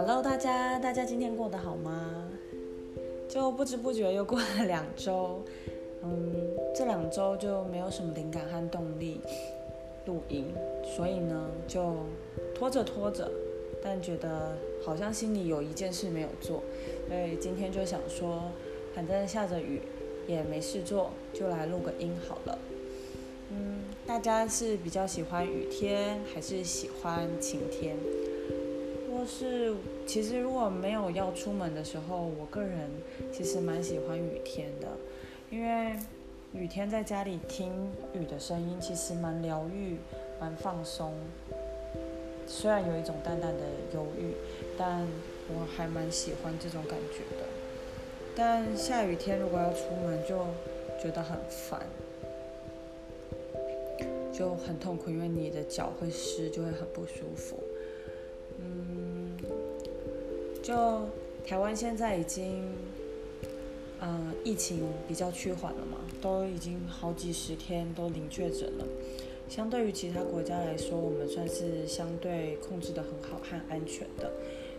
Hello，大家，大家今天过得好吗？就不知不觉又过了两周，嗯，这两周就没有什么灵感和动力录音，所以呢就拖着拖着，但觉得好像心里有一件事没有做，所以今天就想说，反正下着雨也没事做，就来录个音好了。嗯，大家是比较喜欢雨天还是喜欢晴天？是，其实如果没有要出门的时候，我个人其实蛮喜欢雨天的，因为雨天在家里听雨的声音，其实蛮疗愈、蛮放松。虽然有一种淡淡的忧郁，但我还蛮喜欢这种感觉的。但下雨天如果要出门，就觉得很烦，就很痛苦，因为你的脚会湿，就会很不舒服。就台湾现在已经，嗯，疫情比较趋缓了嘛，都已经好几十天都零确诊了。相对于其他国家来说，我们算是相对控制的很好和安全的，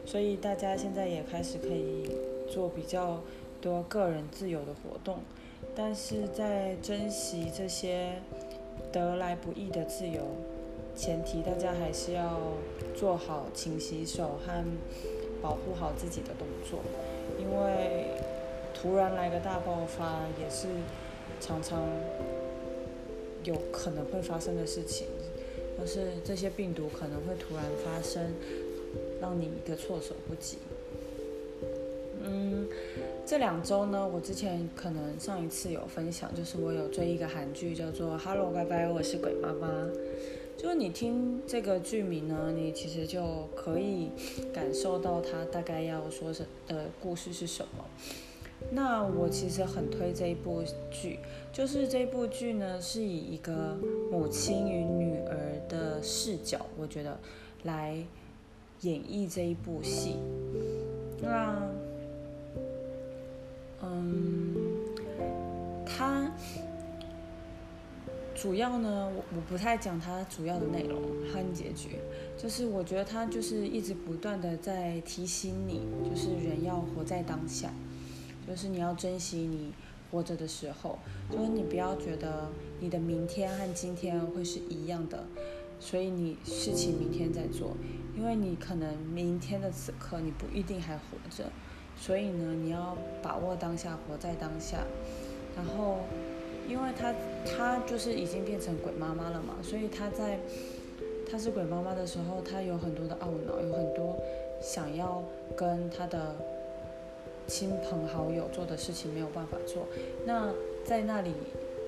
所以大家现在也开始可以做比较多个人自由的活动。但是在珍惜这些得来不易的自由前提，大家还是要做好勤洗手和。保护好自己的动作，因为突然来个大爆发也是常常有可能会发生的事情，就是这些病毒可能会突然发生，让你一个措手不及。嗯，这两周呢，我之前可能上一次有分享，就是我有追一个韩剧，叫做《Hello 拜拜，我是鬼妈妈》。就你听这个剧名呢，你其实就可以感受到它大概要说什的故事是什么。那我其实很推这一部剧，就是这部剧呢是以一个母亲与女儿的视角，我觉得来演绎这一部戏。那，嗯，他。主要呢，我我不太讲它主要的内容和结局，就是我觉得它就是一直不断的在提醒你，就是人要活在当下，就是你要珍惜你活着的时候，就是你不要觉得你的明天和今天会是一样的，所以你事情明天再做，因为你可能明天的此刻你不一定还活着，所以呢，你要把握当下，活在当下，然后。因为她，她就是已经变成鬼妈妈了嘛，所以她在她是鬼妈妈的时候，她有很多的懊恼，有很多想要跟她的亲朋好友做的事情没有办法做。那在那里，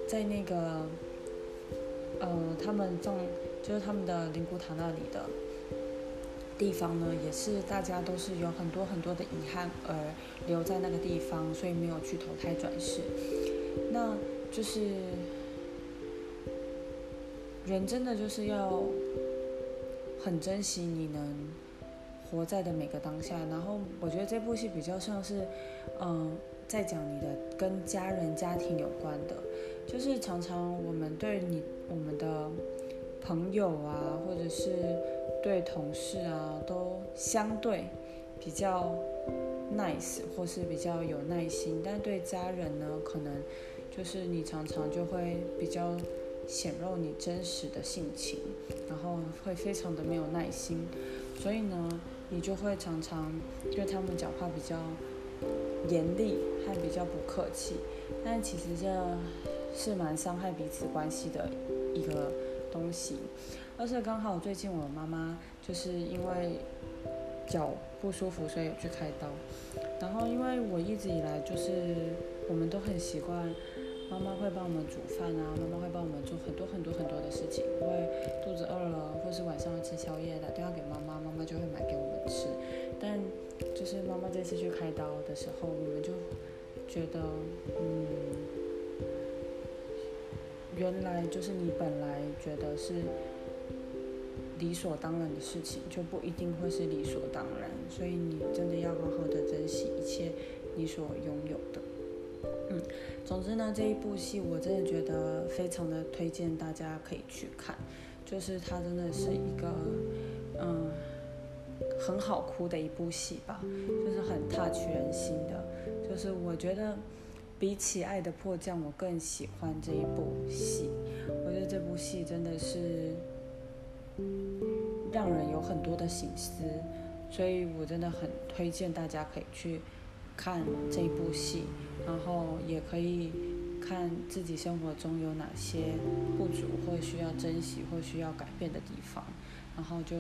在那个呃，他们葬就是他们的灵骨塔那里的地方呢，也是大家都是有很多很多的遗憾而留在那个地方，所以没有去投胎转世。那。就是人真的就是要很珍惜你能活在的每个当下，然后我觉得这部戏比较像是，嗯，在讲你的跟家人、家庭有关的，就是常常我们对你、我们的朋友啊，或者是对同事啊，都相对比较 nice 或是比较有耐心，但对家人呢，可能。就是你常常就会比较显露你真实的性情，然后会非常的没有耐心，所以呢，你就会常常对他们讲话比较严厉，还比较不客气。但其实这是蛮伤害彼此关系的一个东西。而且刚好最近我妈妈就是因为脚不舒服，所以有去开刀。然后因为我一直以来就是我们都很习惯。妈妈会帮我们煮饭啊，妈妈会帮我们做很多很多很多的事情。因为肚子饿了，或是晚上要吃宵夜，打电话给妈妈，妈妈就会买给我们吃。但就是妈妈这次去开刀的时候，我们就觉得，嗯，原来就是你本来觉得是理所当然的事情，就不一定会是理所当然。所以你真的要好好的珍惜一切你所拥有的。嗯，总之呢，这一部戏我真的觉得非常的推荐大家可以去看，就是它真的是一个，嗯，很好哭的一部戏吧，就是很 touch 人心的。就是我觉得比起《爱的迫降》，我更喜欢这一部戏。我觉得这部戏真的是让人有很多的醒思，所以我真的很推荐大家可以去看这部戏，然后也可以。看自己生活中有哪些不足，或需要珍惜，或需要改变的地方，然后就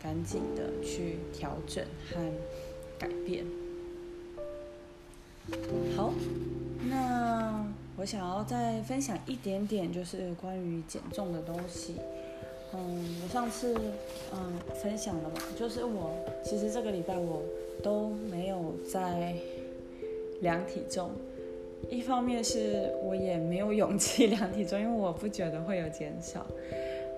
赶紧的去调整和改变。好，那我想要再分享一点点，就是关于减重的东西。嗯，我上次嗯分享了嘛，就是我其实这个礼拜我都没有在量体重。一方面是我也没有勇气量体重，因为我不觉得会有减少，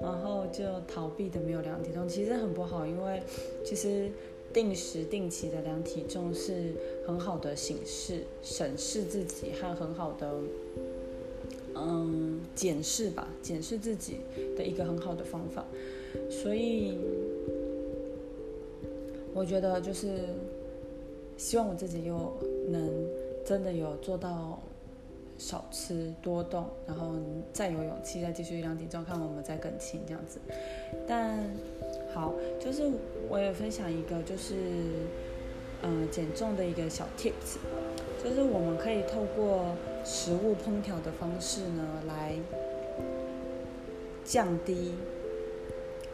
然后就逃避的没有量体重，其实很不好，因为其实定时定期的量体重是很好的形式审视自己和很好的嗯检视吧，检视自己的一个很好的方法，所以我觉得就是希望我自己又能。真的有做到少吃多动，然后再有勇气再继续量体重，看我们再更轻这样子。但好，就是我也分享一个，就是嗯减重的一个小 tips，就是我们可以透过食物烹调的方式呢，来降低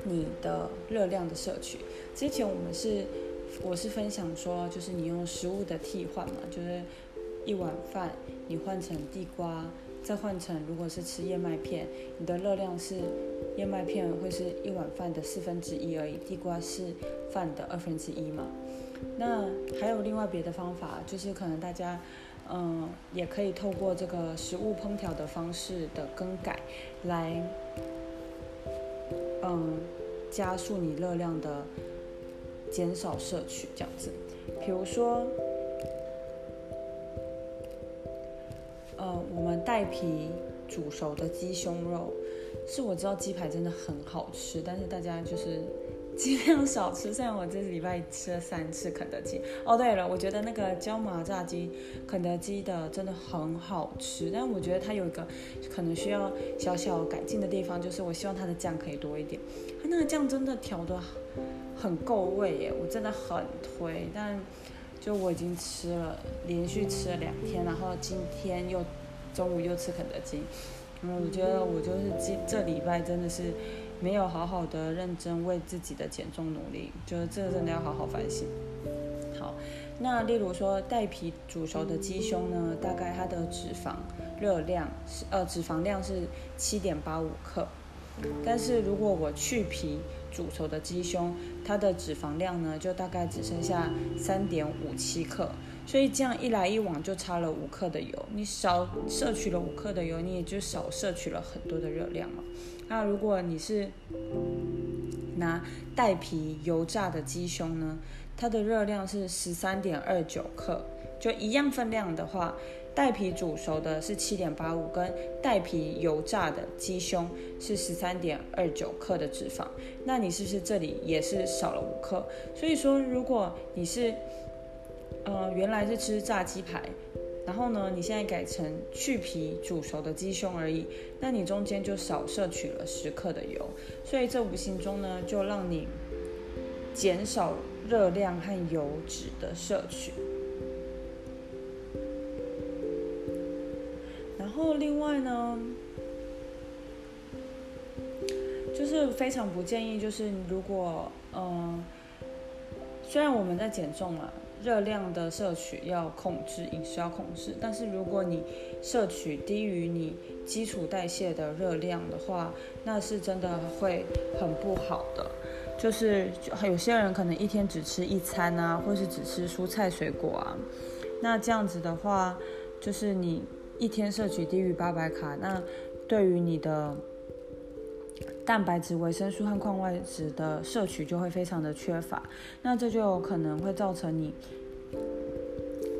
你的热量的摄取。之前我们是我是分享说，就是你用食物的替换嘛，就是。一碗饭，你换成地瓜，再换成如果是吃燕麦片，你的热量是燕麦片会是一碗饭的四分之一而已，地瓜是饭的二分之一嘛。那还有另外别的方法，就是可能大家嗯也可以透过这个食物烹调的方式的更改，来嗯加速你热量的减少摄取这样子，比如说。呃，我们带皮煮熟的鸡胸肉，是我知道鸡排真的很好吃，但是大家就是尽量少吃。虽然我这礼拜吃了三次肯德基。哦，对了，我觉得那个椒麻炸鸡，肯德基的真的很好吃，但我觉得它有一个可能需要小小改进的地方，就是我希望它的酱可以多一点。它那个酱真的调的很够味耶，我真的很推，但。就我已经吃了，连续吃了两天，然后今天又中午又吃肯德基，嗯，我觉得我就是这这礼拜真的是没有好好的认真为自己的减重努力，就是这个真的要好好反省。好，那例如说带皮煮熟的鸡胸呢，大概它的脂肪热量是呃脂肪量是七点八五克，但是如果我去皮。煮熟的鸡胸，它的脂肪量呢，就大概只剩下三点五七克，所以这样一来一往就差了五克的油。你少摄取了五克的油，你也就少摄取了很多的热量了。那如果你是拿带皮油炸的鸡胸呢，它的热量是十三点二九克，就一样分量的话。带皮煮熟的是七点八五，跟带皮油炸的鸡胸是十三点二九克的脂肪，那你是不是这里也是少了五克？所以说，如果你是，呃，原来是吃炸鸡排，然后呢，你现在改成去皮煮熟的鸡胸而已，那你中间就少摄取了十克的油，所以这无形中呢，就让你减少热量和油脂的摄取。然后另外呢，就是非常不建议，就是如果嗯，虽然我们在减重嘛，热量的摄取要控制，饮食要控制，但是如果你摄取低于你基础代谢的热量的话，那是真的会很不好的。就是有些人可能一天只吃一餐啊，或是只吃蔬菜水果啊，那这样子的话，就是你。一天摄取低于八百卡，那对于你的蛋白质、维生素和矿物质的摄取就会非常的缺乏，那这就有可能会造成你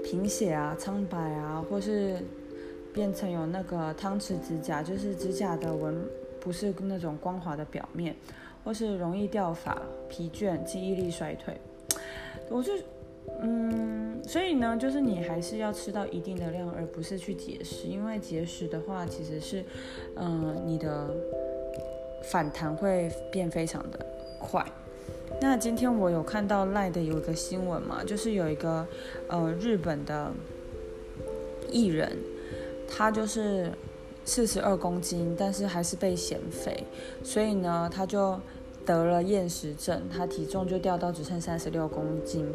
贫血啊、苍白啊，或是变成有那个汤匙指甲，就是指甲的纹不是那种光滑的表面，或是容易掉发、疲倦、记忆力衰退。我就，嗯，所以呢，就是你还是要吃到一定的量，而不是去节食，因为节食的话，其实是，嗯，你的反弹会变非常的快。那今天我有看到赖的有一个新闻嘛，就是有一个呃日本的艺人，他就是四十二公斤，但是还是被嫌肥，所以呢他就得了厌食症，他体重就掉到只剩三十六公斤。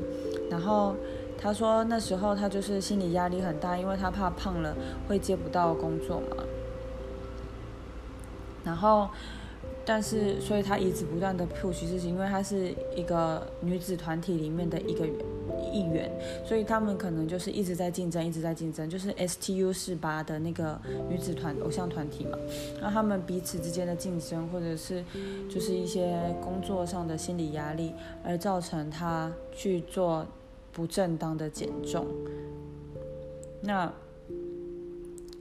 然后他说那时候他就是心理压力很大，因为他怕胖了会接不到工作嘛。然后。但是，所以她一直不断的 push 自己，因为她是一个女子团体里面的一个一员，所以他们可能就是一直在竞争，一直在竞争，就是 STU 四八的那个女子团偶像团体嘛。那他们彼此之间的竞争，或者是就是一些工作上的心理压力，而造成她去做不正当的减重，那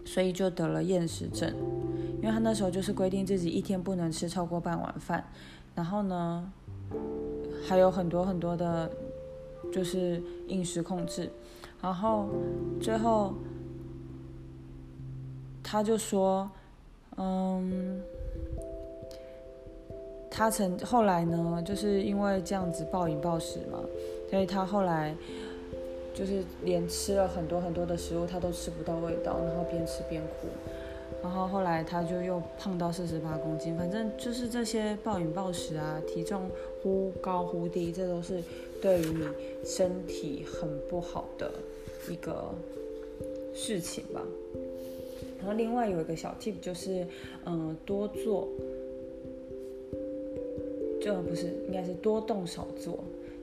所以就得了厌食症。因为他那时候就是规定自己一天不能吃超过半碗饭，然后呢，还有很多很多的，就是饮食控制，然后最后他就说，嗯，他曾后来呢，就是因为这样子暴饮暴食嘛，所以他后来就是连吃了很多很多的食物，他都吃不到味道，然后边吃边哭。然后后来他就又胖到四十八公斤，反正就是这些暴饮暴食啊，体重忽高忽低，这都是对于你身体很不好的一个事情吧。然后另外有一个小 tip 就是，嗯，多做，这不是应该是多动少做。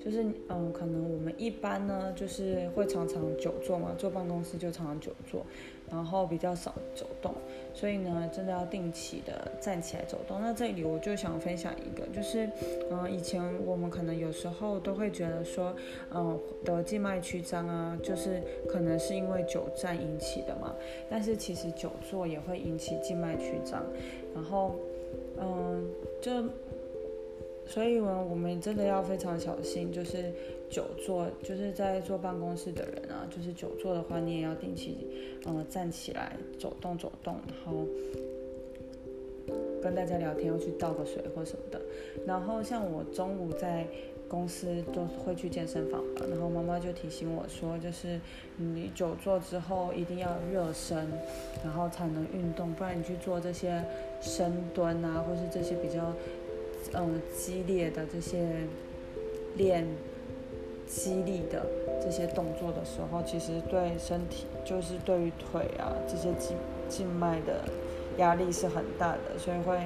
就是嗯，可能我们一般呢，就是会常常久坐嘛，坐办公室就常常久坐，然后比较少走动，所以呢，真的要定期的站起来走动。那这里我就想分享一个，就是嗯，以前我们可能有时候都会觉得说，嗯，得静脉曲张啊，就是可能是因为久站引起的嘛，但是其实久坐也会引起静脉曲张，然后嗯，就。所以呢，我们真的要非常小心，就是久坐，就是在坐办公室的人啊，就是久坐的话，你也要定期，嗯，站起来走动走动，然后跟大家聊天，要去倒个水或什么的。然后像我中午在公司都会去健身房嘛，然后妈妈就提醒我说，就是你久坐之后一定要热身，然后才能运动，不然你去做这些深蹲啊，或是这些比较。嗯，激烈的这些练激励的这些动作的时候，其实对身体就是对于腿啊这些静静脉的压力是很大的，所以会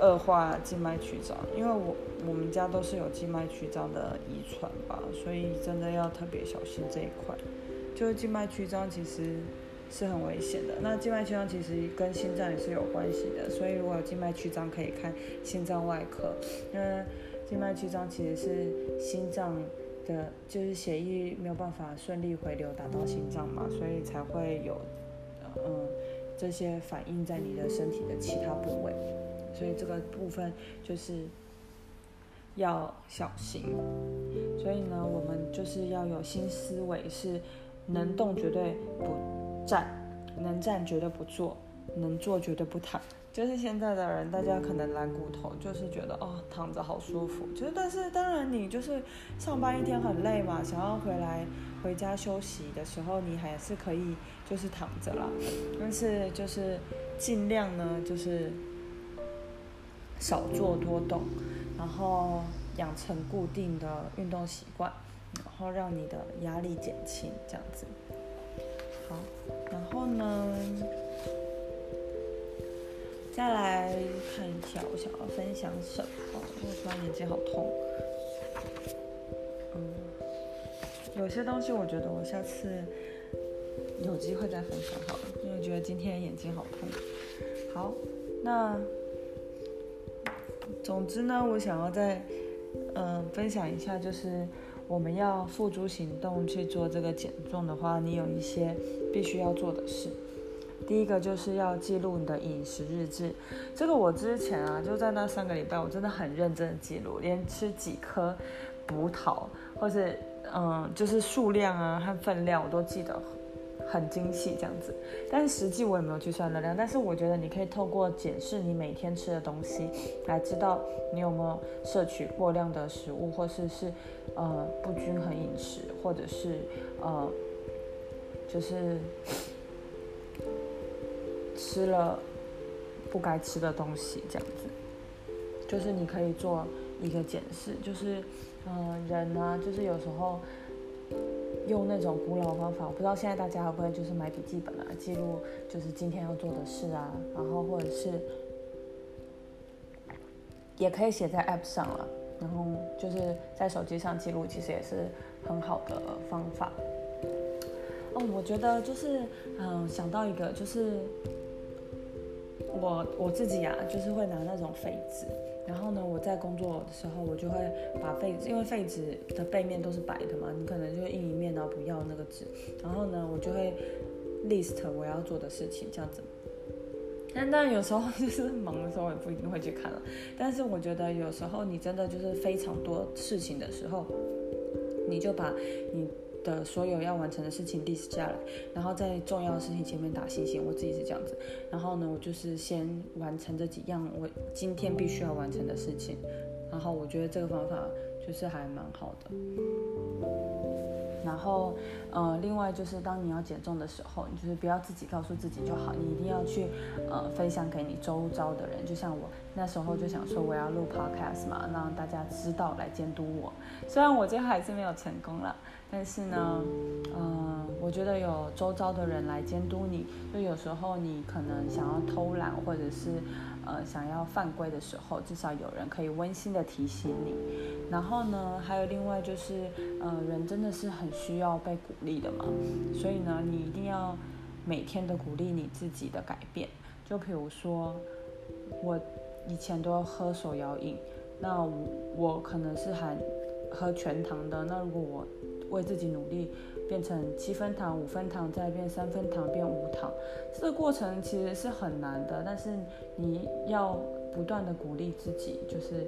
恶化静脉曲张。因为我我们家都是有静脉曲张的遗传吧，所以真的要特别小心这一块。就是静脉曲张其实。是很危险的。那静脉曲张其实跟心脏也是有关系的，所以如果有静脉曲张，可以看心脏外科。因为静脉曲张其实是心脏的，就是血液没有办法顺利回流达到心脏嘛，所以才会有嗯这些反应在你的身体的其他部位。所以这个部分就是要小心。所以呢，我们就是要有新思维，是能动绝对不。站能站绝对不坐，能坐绝对不躺。就是现在的人，大家可能懒骨头，就是觉得哦躺着好舒服。就是但是当然你就是上班一天很累嘛，想要回来回家休息的时候，你还是可以就是躺着啦。但是就是尽量呢，就是少做多动，然后养成固定的运动习惯，然后让你的压力减轻，这样子。好，然后呢，再来看一下我想要分享什么。我突然眼睛好痛。嗯，有些东西我觉得我下次有机会再分享好了，因为觉得今天眼睛好痛。好，那总之呢，我想要再嗯分享一下，就是。我们要付诸行动去做这个减重的话，你有一些必须要做的事。第一个就是要记录你的饮食日志。这个我之前啊，就在那三个礼拜，我真的很认真的记录，连吃几颗葡萄，或是嗯，就是数量啊和分量，我都记得很精细这样子。但是实际我也没有去算热量，但是我觉得你可以透过检视你每天吃的东西，来知道你有没有摄取过量的食物，或是是呃不均衡饮食，或者是呃。就是吃了不该吃的东西，这样子，就是你可以做一个检视，就是嗯，人呢，就是有时候用那种古老方法，我不知道现在大家会不会就是买笔记本啊，记录就是今天要做的事啊，然后或者是也可以写在 App 上了，然后就是在手机上记录，其实也是很好的方法。哦，我觉得就是，嗯，想到一个，就是我我自己啊，就是会拿那种废纸，然后呢，我在工作的时候，我就会把废纸，因为废纸的背面都是白的嘛，你可能就印一面，然后不要那个纸，然后呢，我就会 list 我要做的事情，这样子。但但有时候 就是忙的时候，也不一定会去看了。但是我觉得有时候你真的就是非常多事情的时候，你就把你。的所有要完成的事情 list 下来，然后在重要的事情前面打星星。我自己是这样子，然后呢，我就是先完成这几样我今天必须要完成的事情，然后我觉得这个方法就是还蛮好的。然后，呃，另外就是当你要减重的时候，你就是不要自己告诉自己就好，你一定要去，呃，分享给你周遭的人。就像我那时候就想说我要录 podcast 嘛，让大家知道来监督我。虽然我最后还是没有成功了，但是呢，嗯，我觉得有周遭的人来监督你，就有时候你可能想要偷懒或者是。呃，想要犯规的时候，至少有人可以温馨的提醒你。然后呢，还有另外就是，呃，人真的是很需要被鼓励的嘛。所以呢，你一定要每天的鼓励你自己的改变。就比如说，我以前都要喝手摇饮，那我我可能是含喝全糖的。那如果我为自己努力。变成七分糖、五分糖，再变三分糖，变无糖，这个过程其实是很难的。但是你要不断的鼓励自己，就是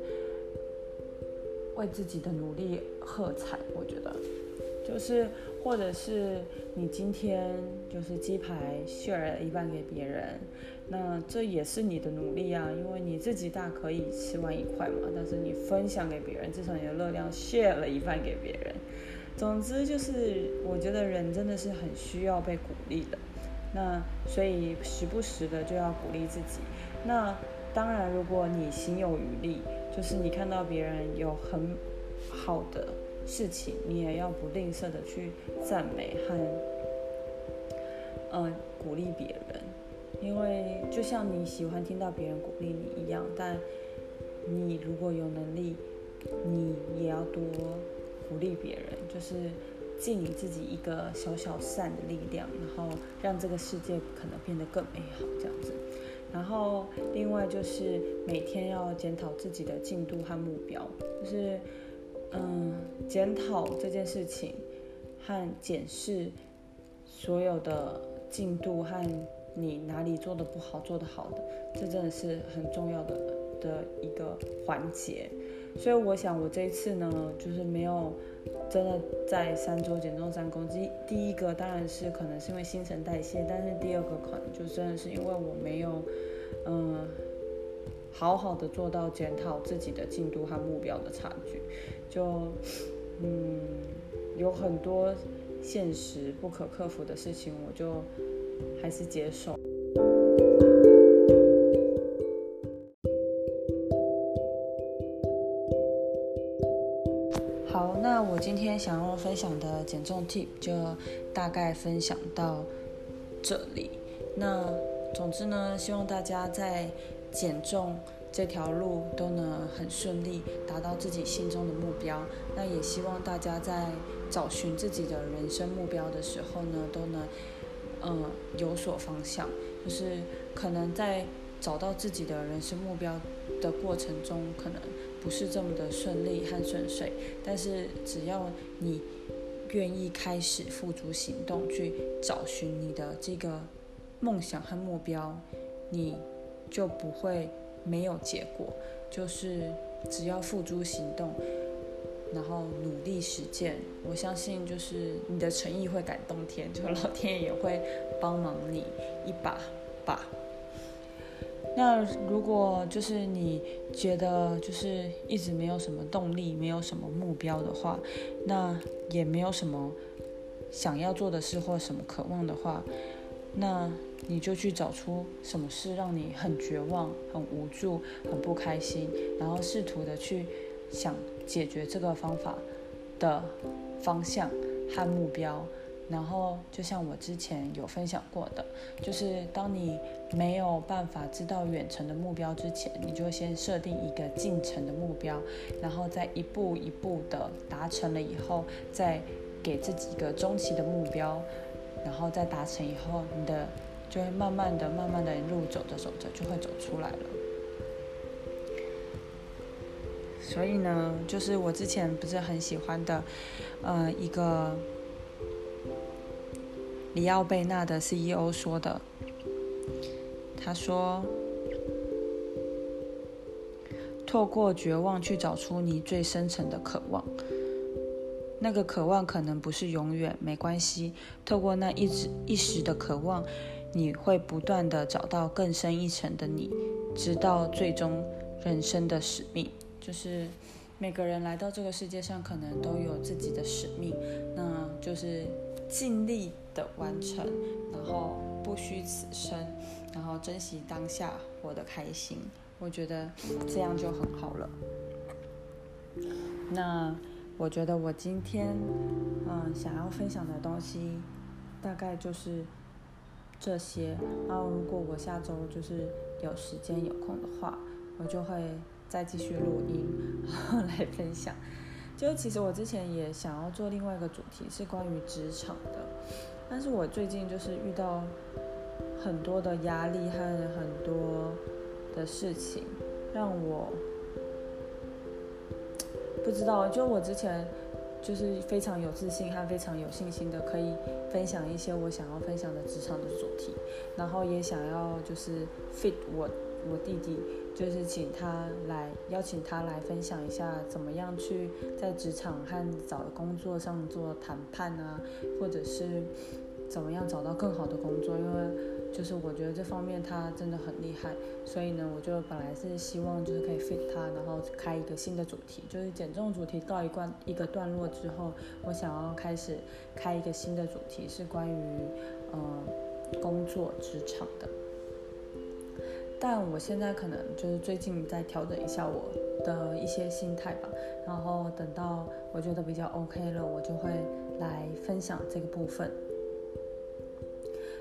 为自己的努力喝彩。我觉得，就是或者是你今天就是鸡排 share 了一半给别人，那这也是你的努力啊，因为你自己大可以吃完一块嘛，但是你分享给别人，至少你的热量 share 了一半给别人。总之就是，我觉得人真的是很需要被鼓励的，那所以时不时的就要鼓励自己。那当然，如果你心有余力，就是你看到别人有很好的事情，你也要不吝啬的去赞美和嗯鼓励别人，因为就像你喜欢听到别人鼓励你一样，但你如果有能力，你也要多。鼓励别人，就是尽你自己一个小小善的力量，然后让这个世界可能变得更美好这样子。然后另外就是每天要检讨自己的进度和目标，就是嗯检讨这件事情和检视所有的进度和你哪里做的不好、做的好的，这真的是很重要的的一个环节。所以我想，我这一次呢，就是没有真的在三周减重三公斤。第一个当然是可能是因为新陈代谢，但是第二个可能就真的是因为我没有，嗯，好好的做到检讨自己的进度和目标的差距，就嗯，有很多现实不可克服的事情，我就还是接受。我今天想要分享的减重 tip 就大概分享到这里。那总之呢，希望大家在减重这条路都能很顺利，达到自己心中的目标。那也希望大家在找寻自己的人生目标的时候呢，都能嗯有所方向。就是可能在找到自己的人生目标的过程中，可能。不是这么的顺利和顺遂，但是只要你愿意开始付诸行动，去找寻你的这个梦想和目标，你就不会没有结果。就是只要付诸行动，然后努力实践，我相信就是你的诚意会感动天，就老天爷也会帮忙你一把把。那如果就是你觉得就是一直没有什么动力，没有什么目标的话，那也没有什么想要做的事或什么渴望的话，那你就去找出什么事让你很绝望、很无助、很不开心，然后试图的去想解决这个方法的方向和目标。然后，就像我之前有分享过的，就是当你没有办法知道远程的目标之前，你就先设定一个近程的目标，然后再一步一步的达成了以后，再给自己一个中期的目标，然后再达成以后，你的就会慢慢的、慢慢的路走着走着就会走出来了。所以呢，就是我之前不是很喜欢的，呃，一个。里奥贝纳的 CEO 说的，他说：“透过绝望去找出你最深层的渴望，那个渴望可能不是永远，没关系。透过那一直一时的渴望，你会不断的找到更深一层的你，直到最终人生的使命。就是每个人来到这个世界上，可能都有自己的使命，那就是尽力。”的完成，然后不虚此生，然后珍惜当下，活得开心，我觉得这样就很好了。那我觉得我今天嗯想要分享的东西大概就是这些。然后如果我下周就是有时间有空的话，我就会再继续录音然后来分享。就其实我之前也想要做另外一个主题，是关于职场的。但是我最近就是遇到很多的压力和很多的事情，让我不知道。就我之前就是非常有自信和非常有信心的，可以分享一些我想要分享的职场的主题，然后也想要就是 fit 我我弟弟，就是请他来邀请他来分享一下怎么样去在职场和找工作上做谈判啊，或者是。怎么样找到更好的工作？因为就是我觉得这方面他真的很厉害，所以呢，我就本来是希望就是可以 fit 他，然后开一个新的主题，就是减重主题告一段一个段落之后，我想要开始开一个新的主题，是关于呃工作职场的。但我现在可能就是最近在调整一下我的一些心态吧，然后等到我觉得比较 OK 了，我就会来分享这个部分。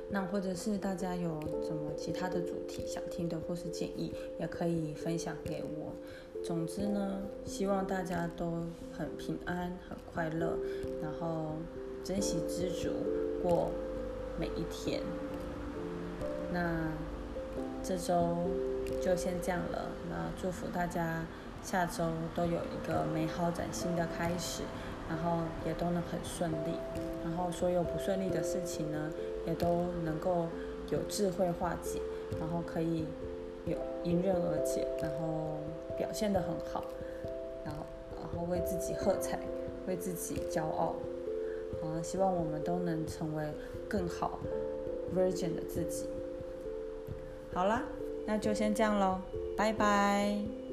那或者是大家有什么其他的主题想听的，或是建议，也可以分享给我。总之呢，希望大家都很平安、很快乐，然后珍惜知足，过每一天。那这周就先这样了。那祝福大家下周都有一个美好崭新的开始，然后也都能很顺利。然后所有不顺利的事情呢？也都能够有智慧化解，然后可以有迎刃而解，然后表现得很好，然后然后为自己喝彩，为自己骄傲，啊，希望我们都能成为更好 Virgin 的自己。好啦，那就先这样喽，拜拜。